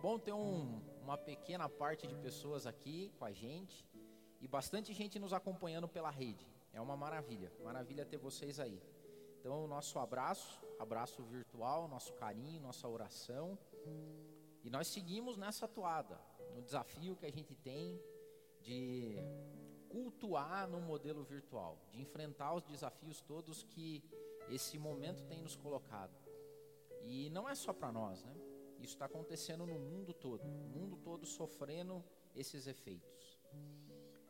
bom ter um, uma pequena parte de pessoas aqui com a gente e bastante gente nos acompanhando pela rede. É uma maravilha, maravilha ter vocês aí. Então, nosso abraço, abraço virtual, nosso carinho, nossa oração. E nós seguimos nessa toada, no desafio que a gente tem de cultuar no modelo virtual, de enfrentar os desafios todos que esse momento tem nos colocado. E não é só para nós, né? Isso está acontecendo no mundo todo, o mundo todo sofrendo esses efeitos.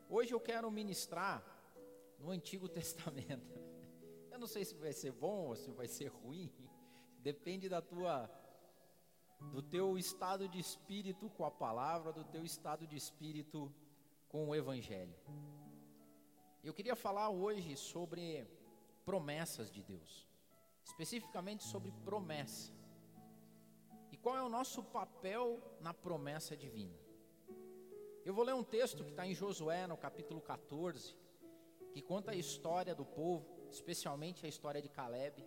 Hoje eu quero ministrar no Antigo Testamento. Eu não sei se vai ser bom ou se vai ser ruim, depende da tua do teu estado de espírito com a palavra, do teu estado de espírito com o evangelho. Eu queria falar hoje sobre promessas de Deus, especificamente sobre promessa. Qual é o nosso papel na promessa divina? Eu vou ler um texto que está em Josué, no capítulo 14, que conta a história do povo, especialmente a história de Caleb.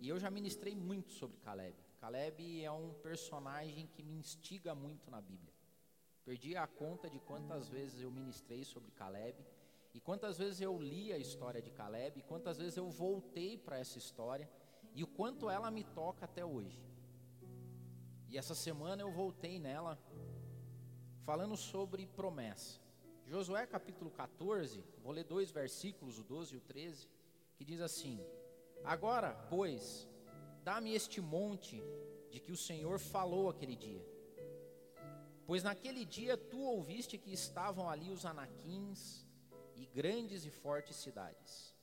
E eu já ministrei muito sobre Caleb. Caleb é um personagem que me instiga muito na Bíblia. Perdi a conta de quantas vezes eu ministrei sobre Caleb, e quantas vezes eu li a história de Caleb, e quantas vezes eu voltei para essa história, e o quanto ela me toca até hoje. E essa semana eu voltei nela, falando sobre promessa. Josué capítulo 14, vou ler dois versículos, o 12 e o 13, que diz assim: Agora, pois, Dá-me este monte de que o Senhor falou aquele dia. Pois naquele dia tu ouviste que estavam ali os anaquins e grandes e fortes cidades.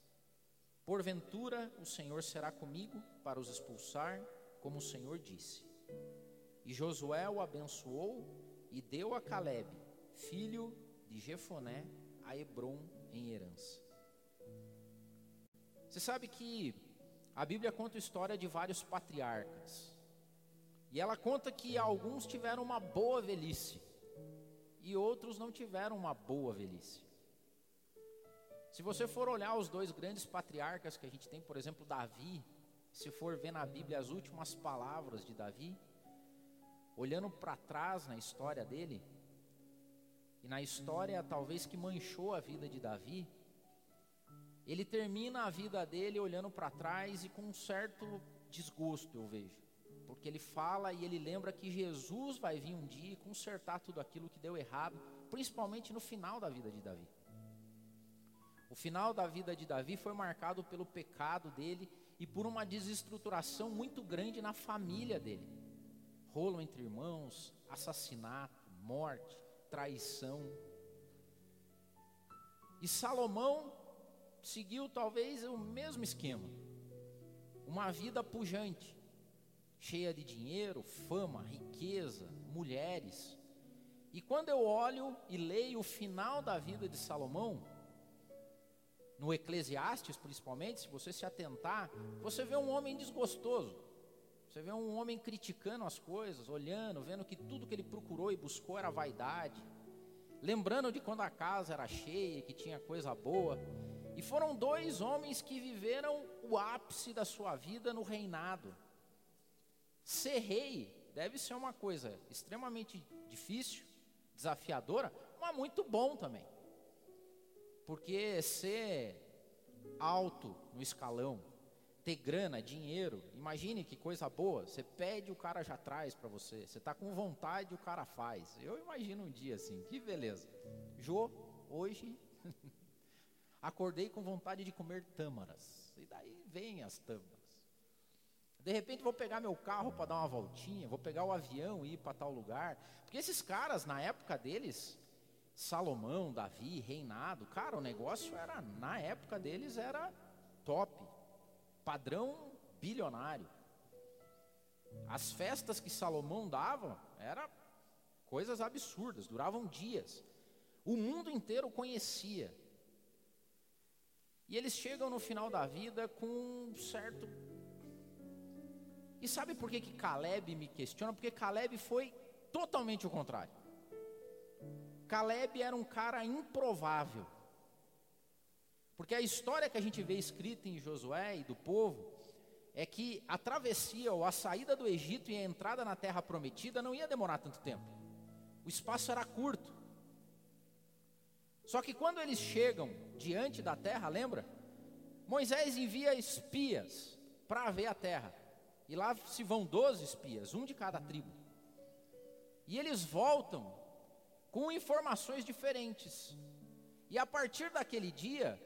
Porventura o Senhor será comigo para os expulsar, como o Senhor disse. E Josué o abençoou e deu a Caleb, filho de Jefoné, a Hebron em herança. Você sabe que a Bíblia conta a história de vários patriarcas. E ela conta que alguns tiveram uma boa velhice e outros não tiveram uma boa velhice. Se você for olhar os dois grandes patriarcas que a gente tem, por exemplo, Davi, se for ver na Bíblia as últimas palavras de Davi, olhando para trás na história dele, e na história talvez que manchou a vida de Davi, ele termina a vida dele olhando para trás e com um certo desgosto, eu vejo. Porque ele fala e ele lembra que Jesus vai vir um dia e consertar tudo aquilo que deu errado, principalmente no final da vida de Davi. O final da vida de Davi foi marcado pelo pecado dele e por uma desestruturação muito grande na família dele. Rolo entre irmãos, assassinato, morte, traição. E Salomão seguiu talvez o mesmo esquema. Uma vida pujante, cheia de dinheiro, fama, riqueza, mulheres. E quando eu olho e leio o final da vida de Salomão, no Eclesiastes principalmente, se você se atentar, você vê um homem desgostoso. Você vê um homem criticando as coisas, olhando, vendo que tudo que ele procurou e buscou era vaidade. Lembrando de quando a casa era cheia, que tinha coisa boa. E foram dois homens que viveram o ápice da sua vida no reinado. Ser rei deve ser uma coisa extremamente difícil, desafiadora, mas muito bom também. Porque ser alto no escalão, ter grana, dinheiro, imagine que coisa boa. Você pede, o cara já traz para você. Você está com vontade, o cara faz. Eu imagino um dia assim, que beleza. Jô, hoje acordei com vontade de comer tâmaras. E daí vem as tâmaras. De repente vou pegar meu carro para dar uma voltinha, vou pegar o avião e ir para tal lugar. Porque esses caras, na época deles, Salomão, Davi, reinado, cara, o negócio era, na época deles, era top. Padrão bilionário. As festas que Salomão dava eram coisas absurdas, duravam dias. O mundo inteiro conhecia. E eles chegam no final da vida com um certo. E sabe por que, que Caleb me questiona? Porque Caleb foi totalmente o contrário. Caleb era um cara improvável. Porque a história que a gente vê escrita em Josué e do povo é que a travessia ou a saída do Egito e a entrada na terra prometida não ia demorar tanto tempo. O espaço era curto. Só que quando eles chegam diante da terra, lembra? Moisés envia espias para ver a terra. E lá se vão 12 espias, um de cada tribo. E eles voltam com informações diferentes. E a partir daquele dia,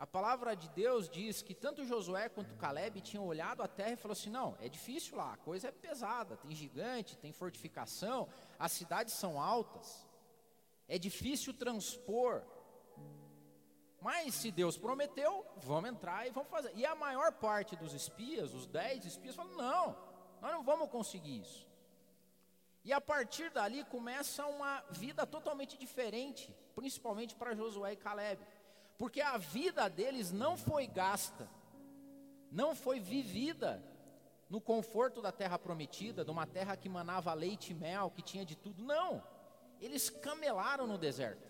a palavra de Deus diz que tanto Josué quanto Caleb tinham olhado a terra e falou assim: não, é difícil lá, a coisa é pesada, tem gigante, tem fortificação, as cidades são altas, é difícil transpor. Mas se Deus prometeu, vamos entrar e vamos fazer. E a maior parte dos espias, os dez espias, falam: não, nós não vamos conseguir isso. E a partir dali começa uma vida totalmente diferente, principalmente para Josué e Caleb porque a vida deles não foi gasta, não foi vivida no conforto da terra prometida, de uma terra que manava leite e mel, que tinha de tudo. Não, eles camelaram no deserto.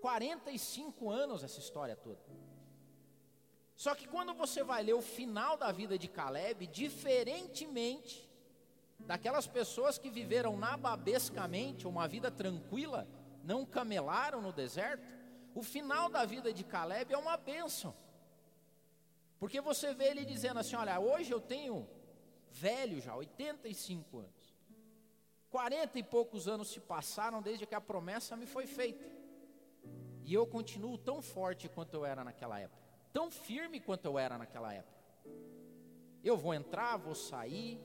45 anos essa história toda. Só que quando você vai ler o final da vida de Caleb, diferentemente daquelas pessoas que viveram nababescamente, uma vida tranquila, não camelaram no deserto, o final da vida de Caleb é uma bênção. Porque você vê ele dizendo assim: Olha, hoje eu tenho velho já, 85 anos. 40 e poucos anos se passaram desde que a promessa me foi feita. E eu continuo tão forte quanto eu era naquela época, tão firme quanto eu era naquela época. Eu vou entrar, vou sair.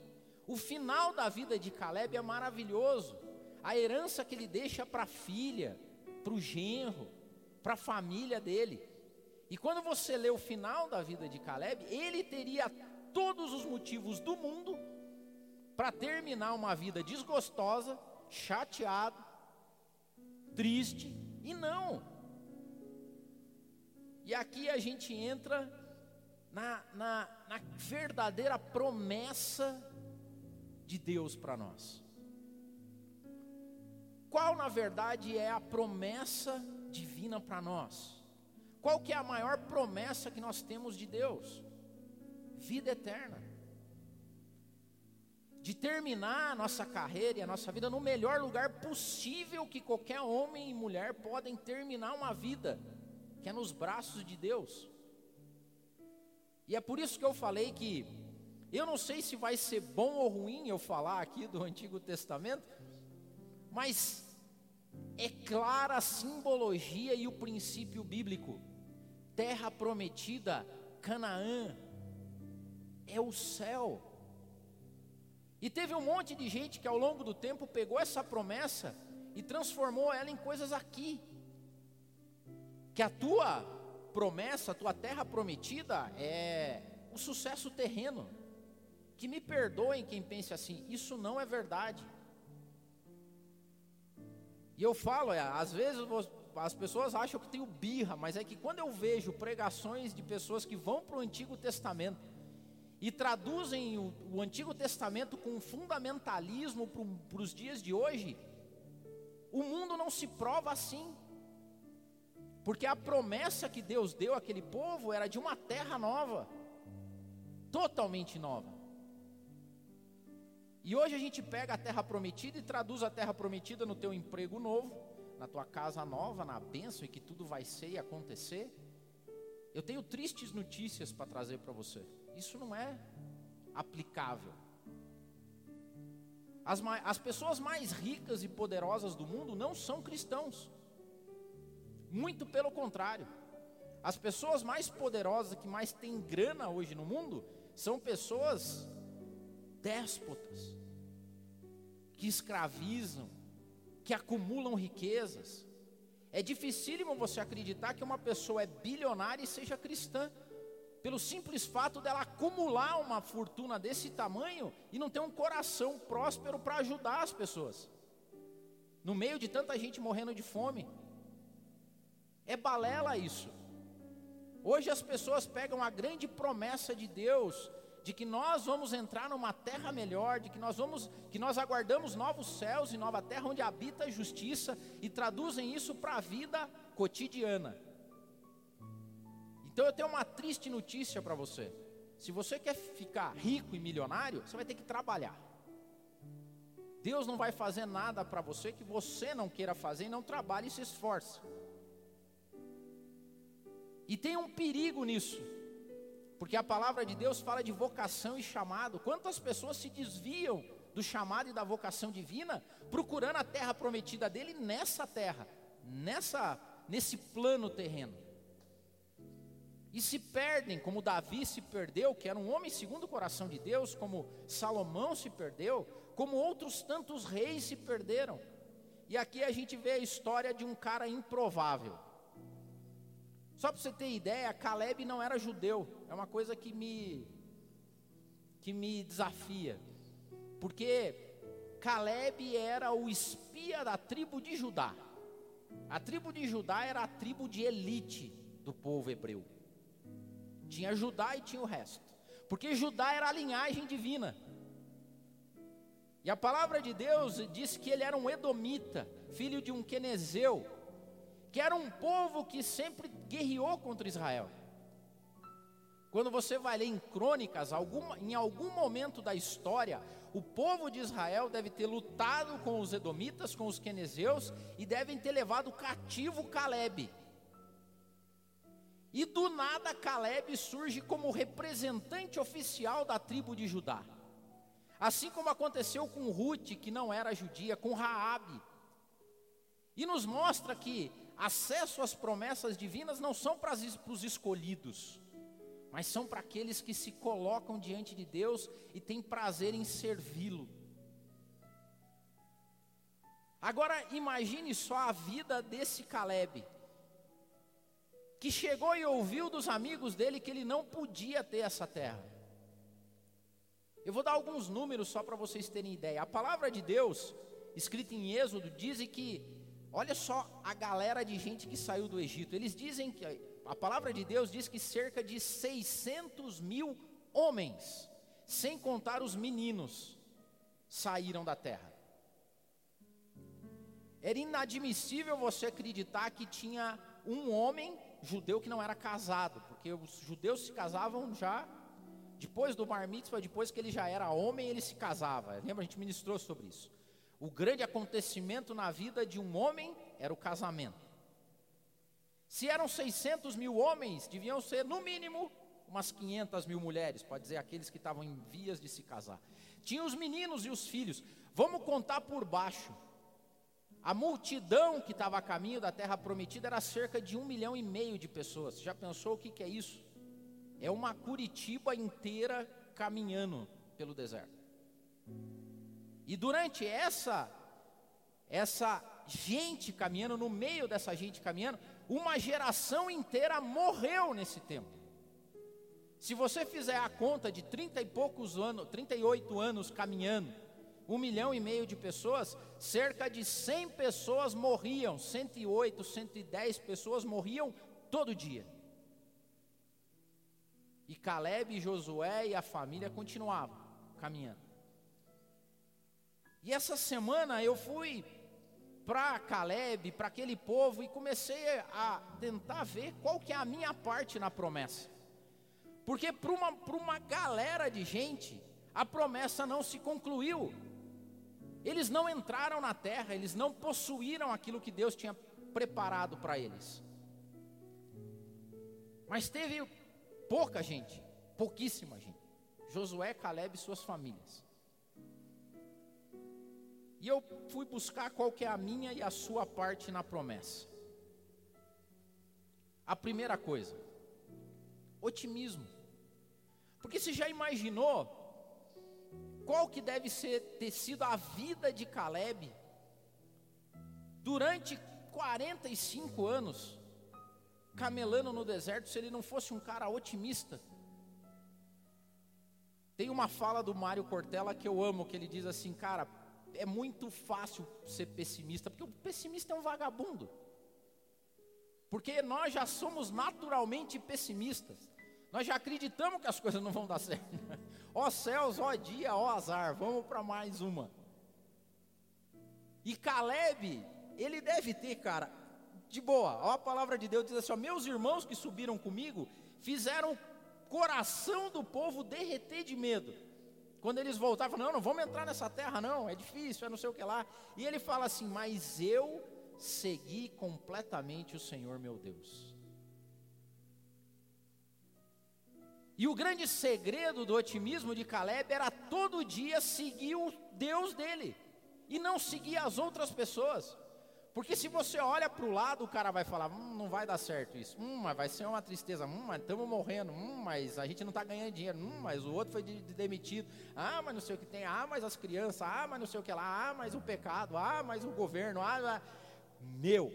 O final da vida de Caleb é maravilhoso. A herança que ele deixa para a filha, para o genro, para a família dele. E quando você lê o final da vida de Caleb, ele teria todos os motivos do mundo para terminar uma vida desgostosa, chateado, triste, e não. E aqui a gente entra na, na, na verdadeira promessa de Deus para nós. Qual, na verdade, é a promessa divina para nós. Qual que é a maior promessa que nós temos de Deus? Vida eterna. De terminar a nossa carreira e a nossa vida no melhor lugar possível que qualquer homem e mulher podem terminar uma vida, que é nos braços de Deus. E é por isso que eu falei que eu não sei se vai ser bom ou ruim eu falar aqui do Antigo Testamento, mas é clara a simbologia e o princípio bíblico. Terra prometida, Canaã, é o céu. E teve um monte de gente que ao longo do tempo pegou essa promessa e transformou ela em coisas aqui. Que a tua promessa, a tua terra prometida é o sucesso terreno. Que me perdoem quem pense assim, isso não é verdade. E eu falo, é, às vezes as pessoas acham que tenho birra, mas é que quando eu vejo pregações de pessoas que vão para o Antigo Testamento e traduzem o, o Antigo Testamento com fundamentalismo para os dias de hoje, o mundo não se prova assim. Porque a promessa que Deus deu àquele povo era de uma terra nova, totalmente nova. E hoje a gente pega a terra prometida e traduz a terra prometida no teu emprego novo, na tua casa nova, na bênção e que tudo vai ser e acontecer. Eu tenho tristes notícias para trazer para você. Isso não é aplicável. As, as pessoas mais ricas e poderosas do mundo não são cristãos. Muito pelo contrário. As pessoas mais poderosas, que mais têm grana hoje no mundo, são pessoas déspotas, que escravizam, que acumulam riquezas. É dificílimo você acreditar que uma pessoa é bilionária e seja cristã, pelo simples fato dela acumular uma fortuna desse tamanho e não ter um coração próspero para ajudar as pessoas. No meio de tanta gente morrendo de fome. É balela isso. Hoje as pessoas pegam a grande promessa de Deus de que nós vamos entrar numa terra melhor, de que nós vamos, que nós aguardamos novos céus e nova terra onde habita a justiça e traduzem isso para a vida cotidiana. Então eu tenho uma triste notícia para você. Se você quer ficar rico e milionário, você vai ter que trabalhar. Deus não vai fazer nada para você que você não queira fazer e não trabalhe e se esforce. E tem um perigo nisso, porque a palavra de Deus fala de vocação e chamado. Quantas pessoas se desviam do chamado e da vocação divina, procurando a terra prometida dele nessa terra, nessa nesse plano terreno. E se perdem, como Davi se perdeu, que era um homem segundo o coração de Deus, como Salomão se perdeu, como outros tantos reis se perderam. E aqui a gente vê a história de um cara improvável. Só para você ter ideia, Caleb não era judeu. É uma coisa que me que me desafia. Porque Caleb era o espia da tribo de Judá. A tribo de Judá era a tribo de elite do povo hebreu. Tinha Judá e tinha o resto. Porque Judá era a linhagem divina. E a palavra de Deus diz que ele era um edomita, filho de um quenezeu, que era um povo que sempre guerreou contra Israel. Quando você vai ler em crônicas, alguma, em algum momento da história, o povo de Israel deve ter lutado com os edomitas, com os quenezeus, e devem ter levado cativo Caleb. E do nada Caleb surge como representante oficial da tribo de Judá. Assim como aconteceu com Ruth, que não era judia, com Raabe. E nos mostra que acesso às promessas divinas não são para os escolhidos, mas são para aqueles que se colocam diante de Deus e têm prazer em servi-lo. Agora imagine só a vida desse Caleb, que chegou e ouviu dos amigos dele que ele não podia ter essa terra. Eu vou dar alguns números só para vocês terem ideia. A palavra de Deus, escrita em Êxodo, diz que Olha só a galera de gente que saiu do Egito. Eles dizem que a palavra de Deus diz que cerca de 600 mil homens, sem contar os meninos, saíram da terra. Era inadmissível você acreditar que tinha um homem judeu que não era casado, porque os judeus se casavam já depois do bar mitzvah, depois que ele já era homem, ele se casava. Lembra, a gente ministrou sobre isso. O grande acontecimento na vida de um homem era o casamento. Se eram 600 mil homens, deviam ser no mínimo umas 500 mil mulheres, pode dizer aqueles que estavam em vias de se casar. Tinha os meninos e os filhos. Vamos contar por baixo. A multidão que estava a caminho da terra prometida era cerca de um milhão e meio de pessoas. Já pensou o que, que é isso? É uma Curitiba inteira caminhando pelo deserto. E durante essa essa gente caminhando, no meio dessa gente caminhando, uma geração inteira morreu nesse tempo. Se você fizer a conta de 30 e poucos anos, 38 anos caminhando, um milhão e meio de pessoas, cerca de 100 pessoas morriam, 108, 110 pessoas morriam todo dia. E Caleb, Josué e a família continuavam caminhando. E essa semana eu fui para Caleb, para aquele povo e comecei a tentar ver qual que é a minha parte na promessa. Porque para uma, uma galera de gente, a promessa não se concluiu. Eles não entraram na terra, eles não possuíram aquilo que Deus tinha preparado para eles. Mas teve pouca gente, pouquíssima gente. Josué, Caleb e suas famílias. E eu fui buscar qual que é a minha e a sua parte na promessa. A primeira coisa, otimismo. Porque você já imaginou qual que deve ser ter sido a vida de Caleb durante 45 anos camelando no deserto se ele não fosse um cara otimista? Tem uma fala do Mário Cortella que eu amo, que ele diz assim, cara, é muito fácil ser pessimista, porque o pessimista é um vagabundo. Porque nós já somos naturalmente pessimistas. Nós já acreditamos que as coisas não vão dar certo. ó céus, ó dia, ó azar, vamos para mais uma. E Caleb, ele deve ter, cara, de boa. Ó, a palavra de Deus diz assim: ó, meus irmãos que subiram comigo fizeram coração do povo derreter de medo. Quando eles voltaram, não, não vamos entrar nessa terra, não, é difícil, é não sei o que lá. E ele fala assim: Mas eu segui completamente o Senhor meu Deus. E o grande segredo do otimismo de Caleb era todo dia seguir o Deus dele e não seguir as outras pessoas. Porque se você olha para o lado, o cara vai falar: hum, não vai dar certo isso, hum, mas vai ser uma tristeza, hum, mas estamos morrendo, hum, mas a gente não está ganhando dinheiro, hum, mas o outro foi de, de demitido, ah, mas não sei o que tem, ah, mas as crianças, ah, mas não sei o que lá, ah, mas o pecado, ah, mas o governo, ah, meu.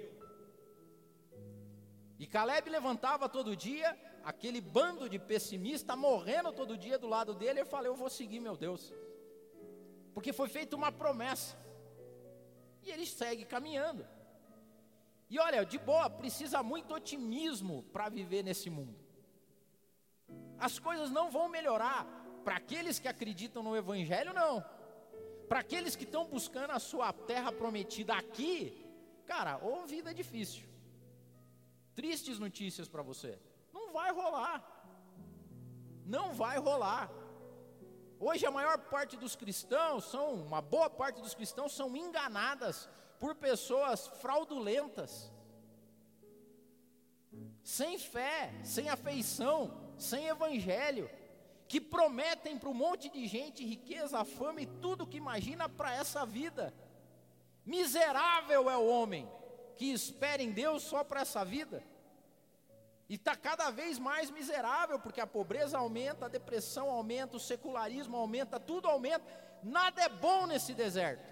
E Caleb levantava todo dia, aquele bando de pessimista morrendo todo dia do lado dele, eu falei: eu vou seguir meu Deus, porque foi feita uma promessa. E ele segue caminhando. E olha, de boa, precisa muito otimismo para viver nesse mundo. As coisas não vão melhorar para aqueles que acreditam no Evangelho, não. Para aqueles que estão buscando a sua terra prometida aqui, cara, ou vida difícil. Tristes notícias para você. Não vai rolar. Não vai rolar. Hoje a maior parte dos cristãos são, uma boa parte dos cristãos são enganadas por pessoas fraudulentas, sem fé, sem afeição, sem evangelho, que prometem para um monte de gente riqueza, fama e tudo que imagina para essa vida. Miserável é o homem que espera em Deus só para essa vida. E está cada vez mais miserável, porque a pobreza aumenta, a depressão aumenta, o secularismo aumenta, tudo aumenta. Nada é bom nesse deserto.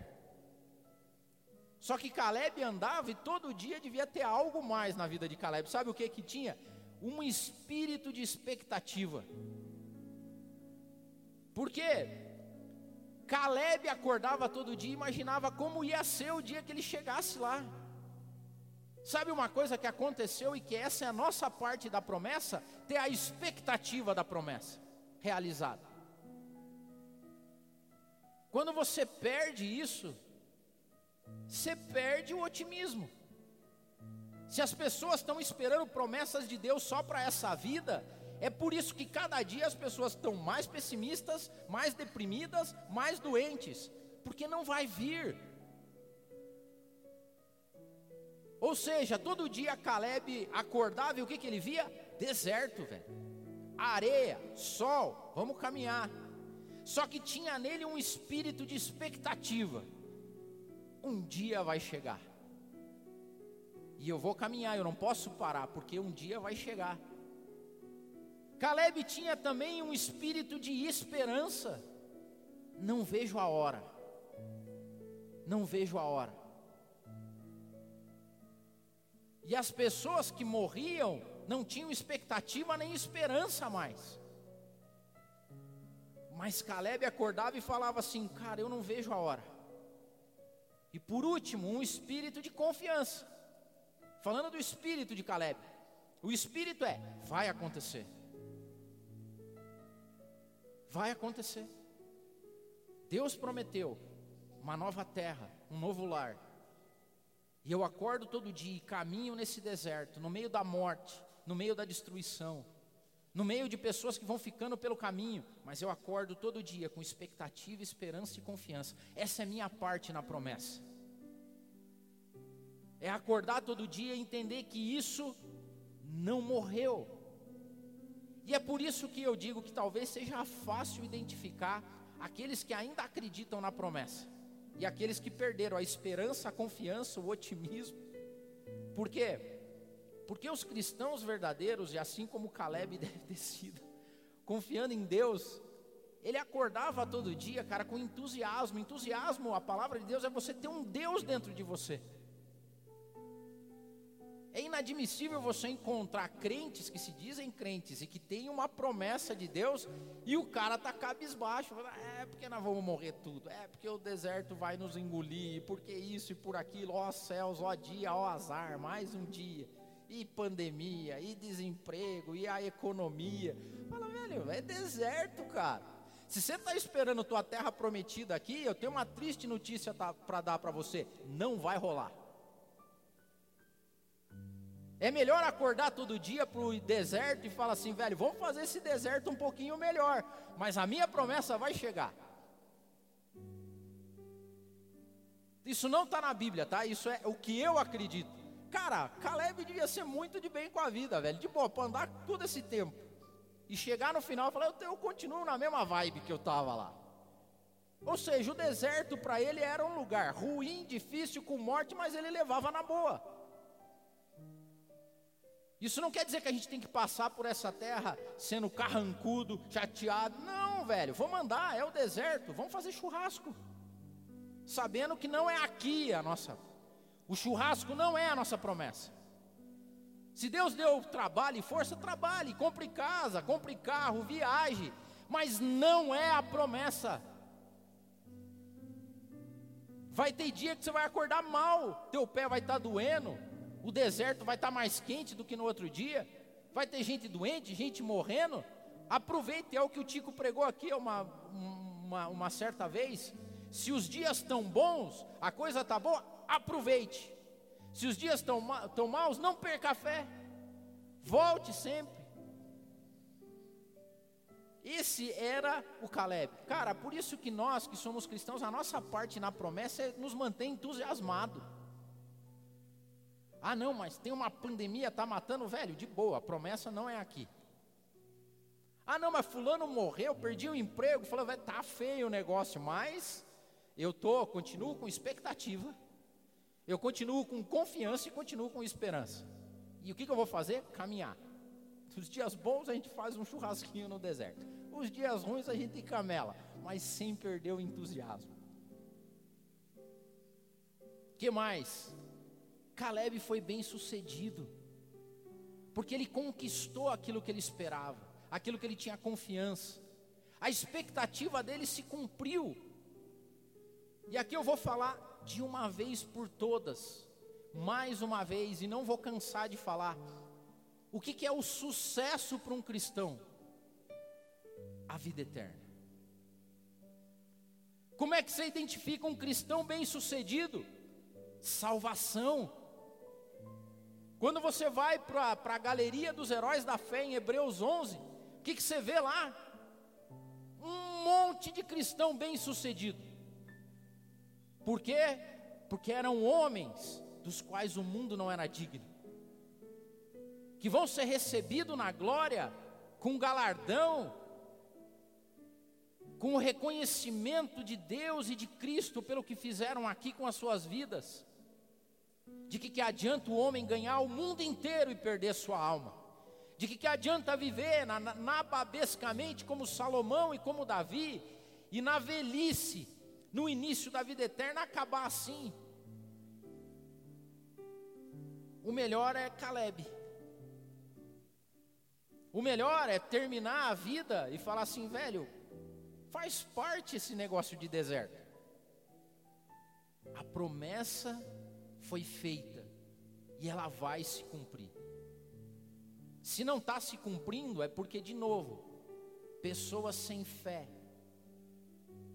Só que Caleb andava e todo dia devia ter algo mais na vida de Caleb. Sabe o que que tinha? Um espírito de expectativa. Porque Caleb acordava todo dia e imaginava como ia ser o dia que ele chegasse lá. Sabe uma coisa que aconteceu e que essa é a nossa parte da promessa? Ter a expectativa da promessa realizada. Quando você perde isso, você perde o otimismo. Se as pessoas estão esperando promessas de Deus só para essa vida, é por isso que cada dia as pessoas estão mais pessimistas, mais deprimidas, mais doentes, porque não vai vir. Ou seja, todo dia Caleb acordava e o que, que ele via? Deserto, velho. Areia, sol, vamos caminhar. Só que tinha nele um espírito de expectativa. Um dia vai chegar. E eu vou caminhar, eu não posso parar, porque um dia vai chegar. Caleb tinha também um espírito de esperança. Não vejo a hora. Não vejo a hora. E as pessoas que morriam não tinham expectativa nem esperança mais. Mas Caleb acordava e falava assim: Cara, eu não vejo a hora. E por último, um espírito de confiança. Falando do espírito de Caleb. O espírito é: vai acontecer. Vai acontecer. Deus prometeu uma nova terra, um novo lar. E eu acordo todo dia e caminho nesse deserto, no meio da morte, no meio da destruição, no meio de pessoas que vão ficando pelo caminho, mas eu acordo todo dia com expectativa, esperança e confiança. Essa é minha parte na promessa. É acordar todo dia e entender que isso não morreu. E é por isso que eu digo que talvez seja fácil identificar aqueles que ainda acreditam na promessa e aqueles que perderam a esperança, a confiança, o otimismo. Por quê? Porque os cristãos verdadeiros, e assim como Caleb deve ter sido, confiando em Deus, ele acordava todo dia, cara, com entusiasmo. Entusiasmo, a palavra de Deus é você ter um Deus dentro de você. É inadmissível você encontrar crentes que se dizem crentes e que têm uma promessa de Deus e o cara tá cabisbaixo, é porque nós vamos morrer tudo, é porque o deserto vai nos engolir, porque isso e por aquilo, ó céus, ó dia, ó azar, mais um dia, e pandemia, e desemprego, e a economia. Fala, velho, é deserto, cara. Se você está esperando tua terra prometida aqui, eu tenho uma triste notícia para dar para você: não vai rolar. É melhor acordar todo dia para o deserto e falar assim, velho, vamos fazer esse deserto um pouquinho melhor, mas a minha promessa vai chegar. Isso não está na Bíblia, tá? Isso é o que eu acredito. Cara, Caleb devia ser muito de bem com a vida, velho, de boa, para andar todo esse tempo. E chegar no final e falar, eu, eu continuo na mesma vibe que eu estava lá. Ou seja, o deserto para ele era um lugar ruim, difícil, com morte, mas ele levava na boa. Isso não quer dizer que a gente tem que passar por essa terra sendo carrancudo, chateado. Não, velho, vamos andar, é o deserto, vamos fazer churrasco. Sabendo que não é aqui a nossa. O churrasco não é a nossa promessa. Se Deus deu trabalho e força, trabalhe, compre casa, compre carro, viaje, mas não é a promessa. Vai ter dia que você vai acordar mal, teu pé vai estar doendo, o deserto vai estar mais quente do que no outro dia, vai ter gente doente, gente morrendo. Aproveite, é o que o Tico pregou aqui uma, uma, uma certa vez. Se os dias estão bons, a coisa está boa, aproveite. Se os dias estão ma maus, não perca a fé. Volte sempre. Esse era o Caleb. Cara, por isso que nós que somos cristãos, a nossa parte na promessa é nos manter entusiasmado. Ah, não, mas tem uma pandemia, tá matando, velho, de boa, a promessa não é aqui. Ah, não, mas fulano morreu, perdi o emprego, falou, velho, tá feio o negócio, mas eu tô, continuo com expectativa. Eu continuo com confiança e continuo com esperança. E o que, que eu vou fazer? Caminhar. Nos dias bons a gente faz um churrasquinho no deserto. Os dias ruins a gente camela, mas sem perder o entusiasmo. Que mais? Caleb foi bem sucedido, porque ele conquistou aquilo que ele esperava, aquilo que ele tinha confiança. A expectativa dele se cumpriu. E aqui eu vou falar de uma vez por todas, mais uma vez, e não vou cansar de falar. O que, que é o sucesso para um cristão? A vida eterna. Como é que você identifica um cristão bem-sucedido? Salvação. Quando você vai para a galeria dos heróis da fé em Hebreus 11, o que, que você vê lá? Um monte de cristão bem-sucedido. Por quê? Porque eram homens dos quais o mundo não era digno que vão ser recebidos na glória com galardão, com o reconhecimento de Deus e de Cristo pelo que fizeram aqui com as suas vidas. De que, que adianta o homem ganhar o mundo inteiro e perder sua alma? De que, que adianta viver na, na, nababescamente como Salomão e como Davi, e na velhice, no início da vida eterna, acabar assim? O melhor é Caleb. O melhor é terminar a vida e falar assim, velho, faz parte esse negócio de deserto. A promessa foi feita e ela vai se cumprir. Se não está se cumprindo, é porque, de novo, pessoas sem fé,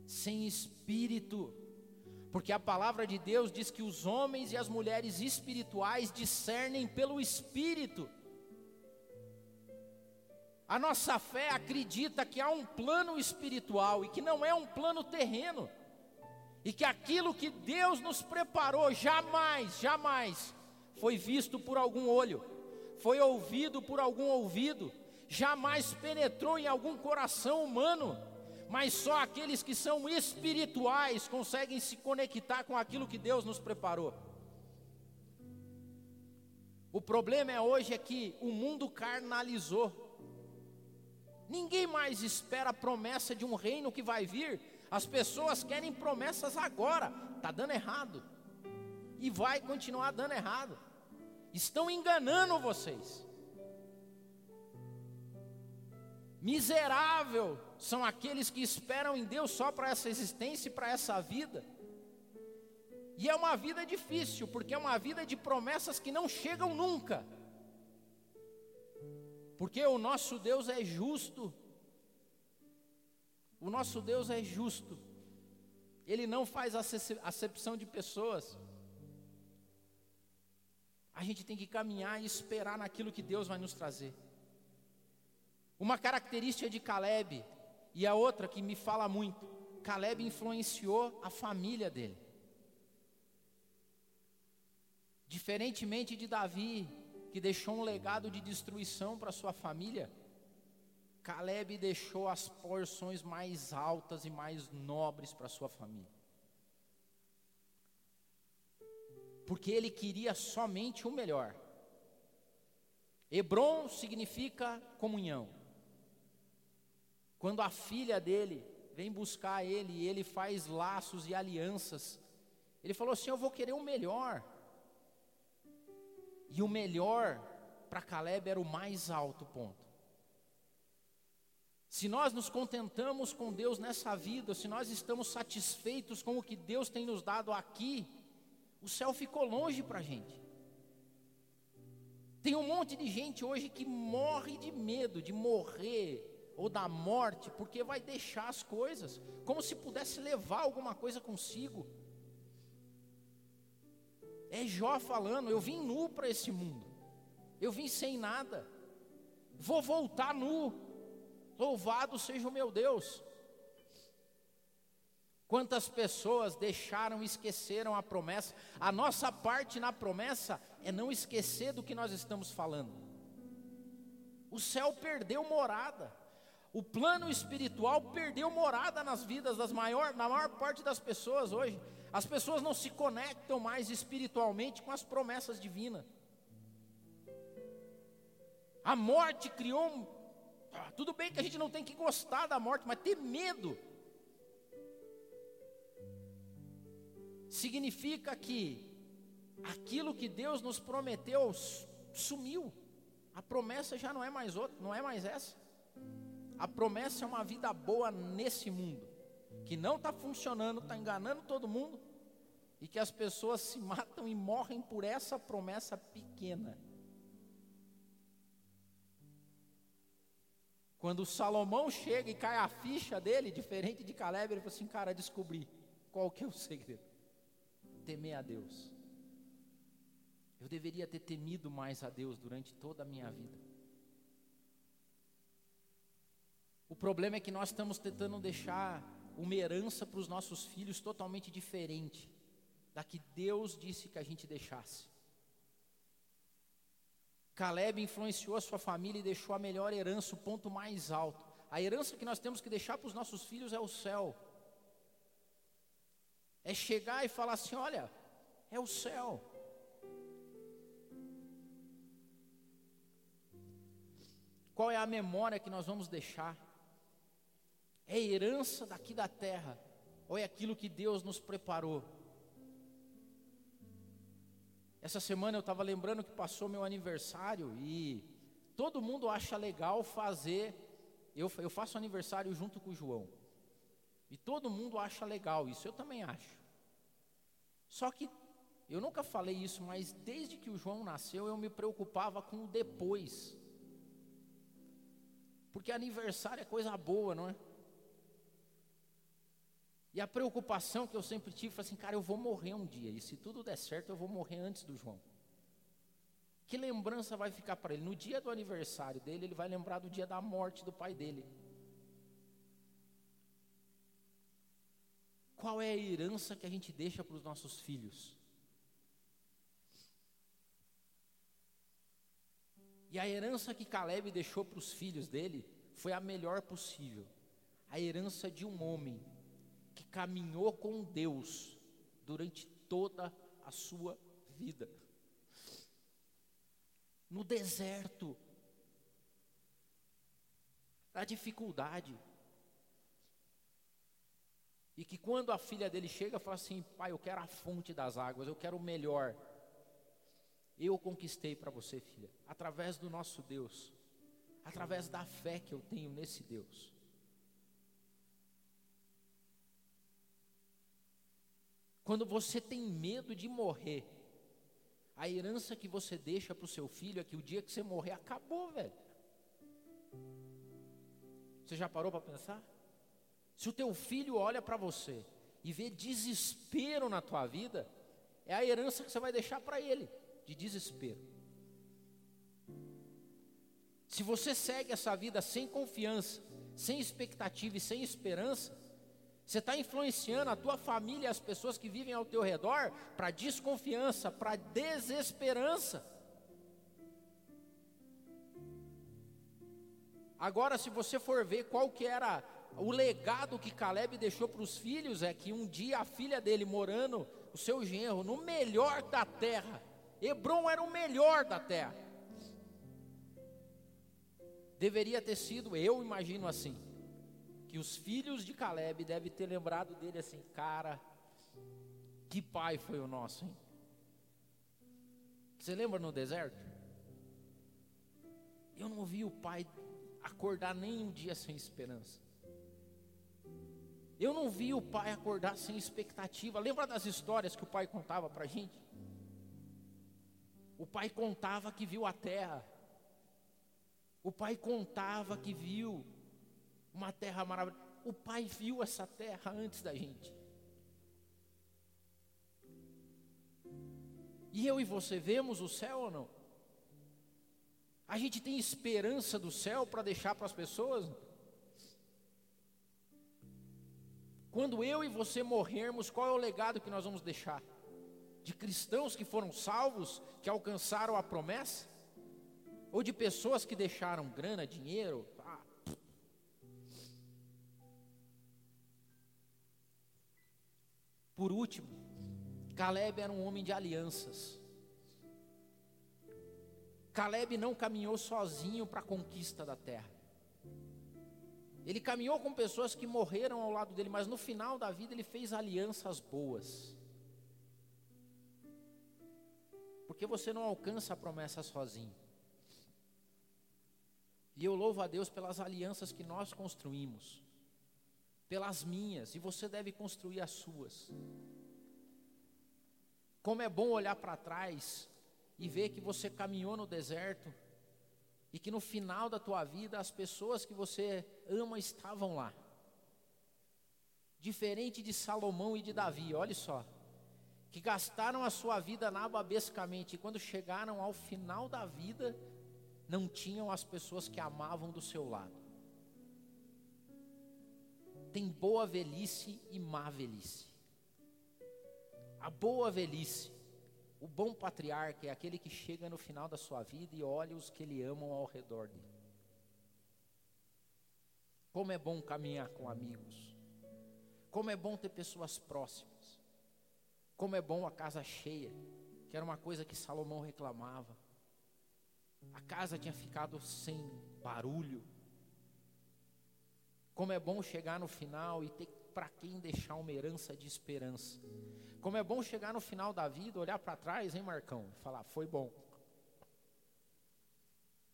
sem espírito, porque a palavra de Deus diz que os homens e as mulheres espirituais discernem pelo espírito. A nossa fé acredita que há um plano espiritual e que não é um plano terreno. E que aquilo que Deus nos preparou jamais, jamais foi visto por algum olho, foi ouvido por algum ouvido, jamais penetrou em algum coração humano, mas só aqueles que são espirituais conseguem se conectar com aquilo que Deus nos preparou. O problema é hoje é que o mundo carnalizou Ninguém mais espera a promessa de um reino que vai vir. As pessoas querem promessas agora. Está dando errado. E vai continuar dando errado. Estão enganando vocês. Miserável são aqueles que esperam em Deus só para essa existência e para essa vida. E é uma vida difícil, porque é uma vida de promessas que não chegam nunca. Porque o nosso Deus é justo. O nosso Deus é justo. Ele não faz acepção de pessoas. A gente tem que caminhar e esperar naquilo que Deus vai nos trazer. Uma característica de Caleb e a outra que me fala muito, Caleb influenciou a família dele. Diferentemente de Davi, que deixou um legado de destruição para sua família, Caleb deixou as porções mais altas e mais nobres para sua família. Porque ele queria somente o melhor. Hebron significa comunhão. Quando a filha dele vem buscar ele e ele faz laços e alianças, ele falou assim: Eu vou querer o melhor. E o melhor para Caleb era o mais alto ponto. Se nós nos contentamos com Deus nessa vida, se nós estamos satisfeitos com o que Deus tem nos dado aqui, o céu ficou longe para a gente. Tem um monte de gente hoje que morre de medo de morrer ou da morte, porque vai deixar as coisas, como se pudesse levar alguma coisa consigo. É Jó falando: eu vim nu para esse mundo, eu vim sem nada, vou voltar nu, louvado seja o meu Deus. Quantas pessoas deixaram esqueceram a promessa? A nossa parte na promessa é não esquecer do que nós estamos falando. O céu perdeu morada. O plano espiritual perdeu morada nas vidas das maior, na maior parte das pessoas hoje. As pessoas não se conectam mais espiritualmente com as promessas divinas. A morte criou tudo bem que a gente não tem que gostar da morte, mas ter medo. Significa que aquilo que Deus nos prometeu sumiu. A promessa já não é mais outra, não é mais essa. A promessa é uma vida boa nesse mundo que não está funcionando, está enganando todo mundo, e que as pessoas se matam e morrem por essa promessa pequena. Quando Salomão chega e cai a ficha dele, diferente de Caleb, ele fala assim: Cara, descobri qual que é o segredo. Temer a Deus. Eu deveria ter temido mais a Deus durante toda a minha vida. O problema é que nós estamos tentando deixar uma herança para os nossos filhos totalmente diferente da que Deus disse que a gente deixasse. Caleb influenciou a sua família e deixou a melhor herança, o ponto mais alto. A herança que nós temos que deixar para os nossos filhos é o céu. É chegar e falar assim: olha, é o céu. Qual é a memória que nós vamos deixar? É herança daqui da terra, ou é aquilo que Deus nos preparou? Essa semana eu estava lembrando que passou meu aniversário e todo mundo acha legal fazer. Eu, eu faço aniversário junto com o João. E todo mundo acha legal isso, eu também acho. Só que eu nunca falei isso, mas desde que o João nasceu eu me preocupava com o depois. Porque aniversário é coisa boa, não é? E a preocupação que eu sempre tive foi assim, cara, eu vou morrer um dia, e se tudo der certo, eu vou morrer antes do João. Que lembrança vai ficar para ele? No dia do aniversário dele, ele vai lembrar do dia da morte do pai dele. Qual é a herança que a gente deixa para os nossos filhos? E a herança que Caleb deixou para os filhos dele foi a melhor possível. A herança de um homem que caminhou com Deus durante toda a sua vida. No deserto, na dificuldade. E que quando a filha dele chega, fala assim: Pai, eu quero a fonte das águas, eu quero o melhor. Eu conquistei para você, filha, através do nosso Deus, através da fé que eu tenho nesse Deus. Quando você tem medo de morrer, a herança que você deixa para o seu filho é que o dia que você morrer acabou, velho. Você já parou para pensar? Se o teu filho olha para você e vê desespero na tua vida, é a herança que você vai deixar para ele. de desespero. Se você segue essa vida sem confiança, sem expectativa e sem esperança, você está influenciando a tua família e as pessoas que vivem ao teu redor para desconfiança, para desesperança. Agora, se você for ver qual que era o legado que Caleb deixou para os filhos, é que um dia a filha dele morando, o seu genro, no melhor da terra, Hebron era o melhor da terra. Deveria ter sido, eu imagino assim, que os filhos de Caleb devem ter lembrado dele assim, cara, que pai foi o nosso, hein? Você lembra no deserto? Eu não vi o pai acordar nem um dia sem esperança. Eu não vi o pai acordar sem expectativa. Lembra das histórias que o pai contava para a gente? O pai contava que viu a terra. O pai contava que viu uma terra maravilhosa. O Pai viu essa terra antes da gente. E eu e você vemos o céu ou não? A gente tem esperança do céu para deixar para as pessoas? Quando eu e você morrermos, qual é o legado que nós vamos deixar? De cristãos que foram salvos, que alcançaram a promessa? Ou de pessoas que deixaram grana, dinheiro, Por último, Caleb era um homem de alianças. Caleb não caminhou sozinho para a conquista da terra. Ele caminhou com pessoas que morreram ao lado dele, mas no final da vida ele fez alianças boas. Porque você não alcança a promessa sozinho. E eu louvo a Deus pelas alianças que nós construímos pelas minhas, e você deve construir as suas. Como é bom olhar para trás e ver que você caminhou no deserto e que no final da tua vida as pessoas que você ama estavam lá. Diferente de Salomão e de Davi, olhe só, que gastaram a sua vida nababescamente e quando chegaram ao final da vida, não tinham as pessoas que amavam do seu lado tem boa velhice e má velhice. A boa velhice, o bom patriarca é aquele que chega no final da sua vida e olha os que ele amam ao redor dele. Como é bom caminhar com amigos. Como é bom ter pessoas próximas. Como é bom a casa cheia, que era uma coisa que Salomão reclamava. A casa tinha ficado sem barulho, como é bom chegar no final e ter para quem deixar uma herança de esperança. Como é bom chegar no final da vida, olhar para trás, hein, Marcão, e falar: foi bom.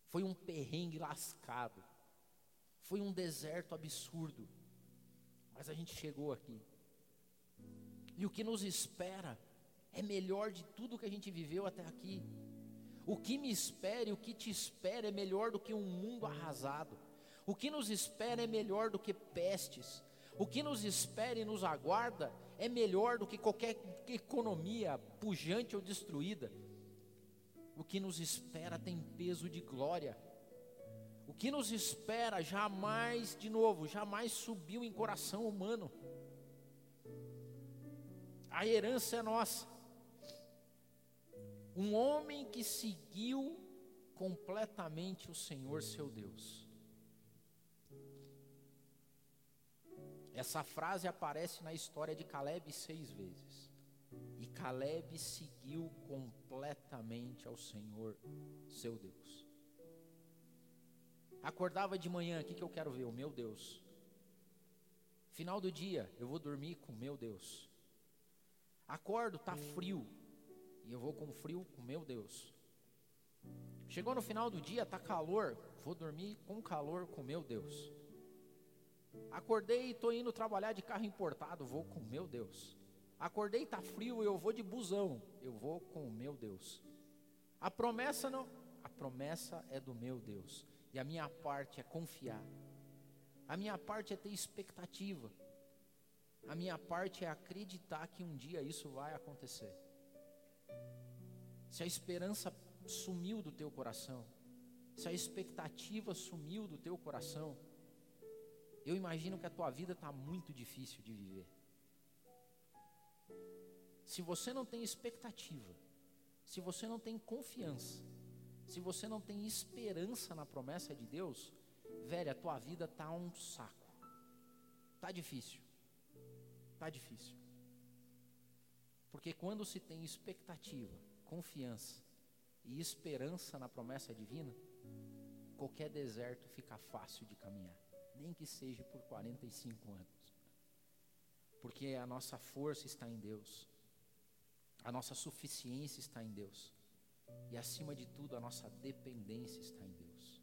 Foi um perrengue lascado. Foi um deserto absurdo. Mas a gente chegou aqui. E o que nos espera é melhor de tudo que a gente viveu até aqui. O que me espera e o que te espera é melhor do que um mundo arrasado. O que nos espera é melhor do que pestes. O que nos espera e nos aguarda é melhor do que qualquer economia pujante ou destruída. O que nos espera tem peso de glória. O que nos espera jamais, de novo, jamais subiu em coração humano. A herança é nossa. Um homem que seguiu completamente o Senhor seu Deus. Essa frase aparece na história de Caleb seis vezes. E Caleb seguiu completamente ao Senhor, seu Deus. Acordava de manhã, o que, que eu quero ver? O meu Deus. Final do dia, eu vou dormir com meu Deus. Acordo, tá frio. E eu vou com frio com meu Deus. Chegou no final do dia, tá calor. Vou dormir com calor com meu Deus. Acordei e estou indo trabalhar de carro importado, vou com meu Deus. Acordei e está frio, eu vou de busão, eu vou com o meu Deus. A promessa não, a promessa é do meu Deus. E a minha parte é confiar. A minha parte é ter expectativa. A minha parte é acreditar que um dia isso vai acontecer. se a esperança sumiu do teu coração, se a expectativa sumiu do teu coração, eu imagino que a tua vida está muito difícil de viver. Se você não tem expectativa, se você não tem confiança, se você não tem esperança na promessa de Deus, velho, a tua vida tá um saco. Tá difícil. Tá difícil. Porque quando se tem expectativa, confiança e esperança na promessa divina, qualquer deserto fica fácil de caminhar, nem que seja por 45 anos. Porque a nossa força está em Deus. A nossa suficiência está em Deus. E acima de tudo, a nossa dependência está em Deus.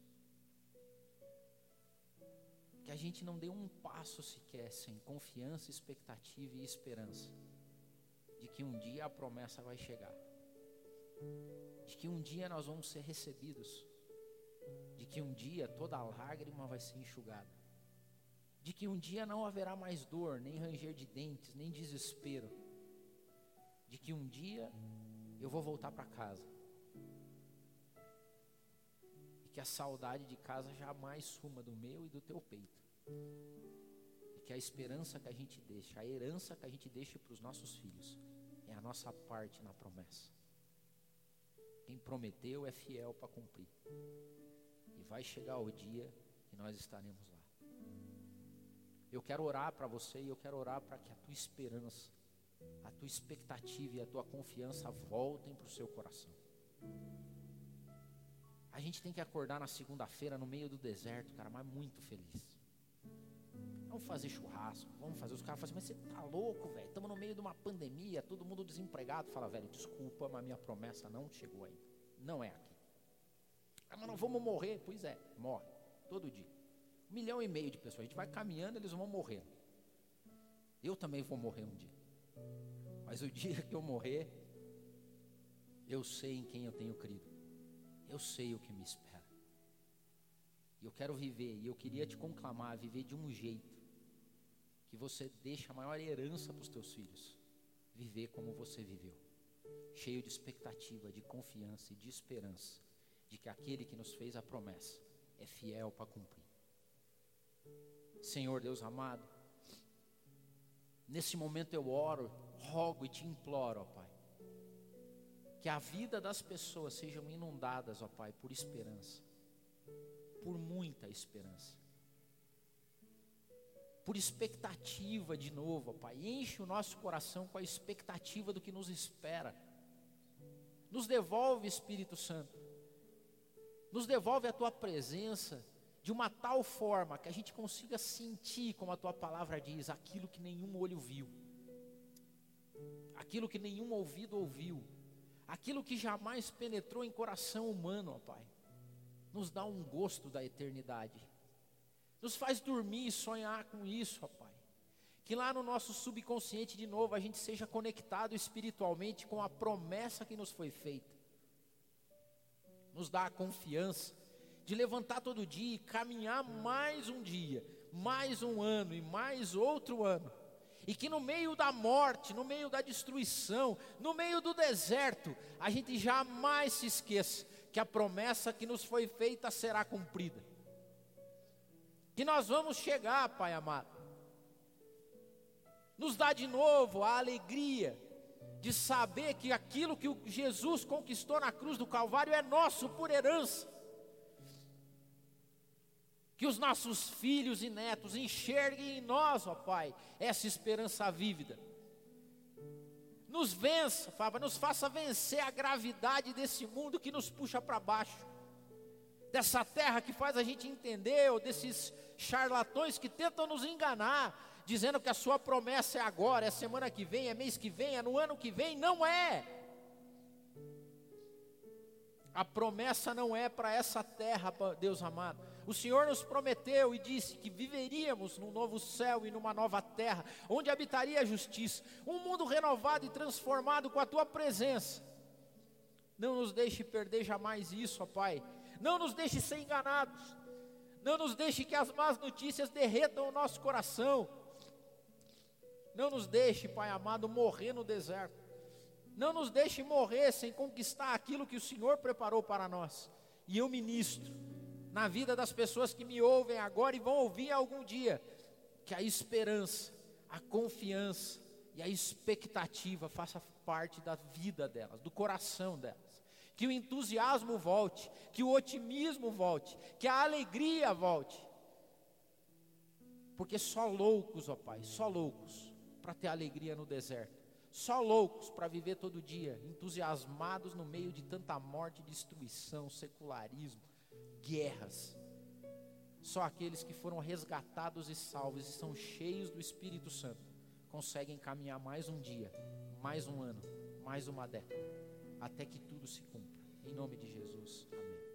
Que a gente não dê um passo sequer sem confiança, expectativa e esperança de que um dia a promessa vai chegar, de que um dia nós vamos ser recebidos, de que um dia toda lágrima vai ser enxugada, de que um dia não haverá mais dor, nem ranger de dentes, nem desespero, de que um dia eu vou voltar para casa que a saudade de casa jamais suma do meu e do teu peito. E que a esperança que a gente deixa, a herança que a gente deixa para os nossos filhos, é a nossa parte na promessa. Quem prometeu é fiel para cumprir. E vai chegar o dia que nós estaremos lá. Eu quero orar para você e eu quero orar para que a tua esperança, a tua expectativa e a tua confiança voltem para o seu coração. A gente tem que acordar na segunda-feira no meio do deserto, cara, mas muito feliz. Vamos fazer churrasco, vamos fazer. Os caras falam assim, mas você tá louco, velho? Estamos no meio de uma pandemia, todo mundo desempregado. Fala, velho, desculpa, mas minha promessa não chegou ainda. Não é aqui. Ah, mas não vamos morrer? Pois é, morre. Todo dia. Um milhão e meio de pessoas. A gente vai caminhando, eles vão morrer. Eu também vou morrer um dia. Mas o dia que eu morrer, eu sei em quem eu tenho crido eu sei o que me espera. E eu quero viver, e eu queria te conclamar a viver de um jeito que você deixe a maior herança para os teus filhos. Viver como você viveu, cheio de expectativa, de confiança e de esperança de que aquele que nos fez a promessa é fiel para cumprir. Senhor Deus amado, nesse momento eu oro, rogo e te imploro, ó Pai, que a vida das pessoas sejam inundadas, ó Pai, por esperança, por muita esperança, por expectativa de novo, ó Pai. Enche o nosso coração com a expectativa do que nos espera. Nos devolve, Espírito Santo, nos devolve a tua presença de uma tal forma que a gente consiga sentir, como a tua palavra diz, aquilo que nenhum olho viu, aquilo que nenhum ouvido ouviu. Aquilo que jamais penetrou em coração humano, ó Pai, nos dá um gosto da eternidade, nos faz dormir e sonhar com isso, ó Pai. Que lá no nosso subconsciente, de novo, a gente seja conectado espiritualmente com a promessa que nos foi feita. Nos dá a confiança de levantar todo dia e caminhar mais um dia, mais um ano e mais outro ano e que no meio da morte, no meio da destruição, no meio do deserto, a gente jamais se esqueça que a promessa que nos foi feita será cumprida. Que nós vamos chegar, Pai amado. Nos dá de novo a alegria de saber que aquilo que Jesus conquistou na cruz do Calvário é nosso por herança que os nossos filhos e netos enxerguem em nós, ó Pai, essa esperança vívida. Nos vença, Pai, nos faça vencer a gravidade desse mundo que nos puxa para baixo, dessa terra que faz a gente entender, ou desses charlatões que tentam nos enganar, dizendo que a sua promessa é agora, é semana que vem, é mês que vem, é no ano que vem, não é. A promessa não é para essa terra, Deus amado. O Senhor nos prometeu e disse que viveríamos num novo céu e numa nova terra, onde habitaria a justiça, um mundo renovado e transformado com a tua presença. Não nos deixe perder jamais isso, ó Pai. Não nos deixe ser enganados. Não nos deixe que as más notícias derretam o nosso coração. Não nos deixe, Pai amado, morrer no deserto. Não nos deixe morrer sem conquistar aquilo que o Senhor preparou para nós. E eu ministro na vida das pessoas que me ouvem agora e vão ouvir algum dia, que a esperança, a confiança e a expectativa faça parte da vida delas, do coração delas. Que o entusiasmo volte, que o otimismo volte, que a alegria volte. Porque só loucos, ó Pai, só loucos para ter alegria no deserto só loucos para viver todo dia, entusiasmados no meio de tanta morte, destruição, secularismo, guerras. Só aqueles que foram resgatados e salvos e são cheios do Espírito Santo conseguem caminhar mais um dia, mais um ano, mais uma década, até que tudo se cumpra. Em nome de Jesus. Amém.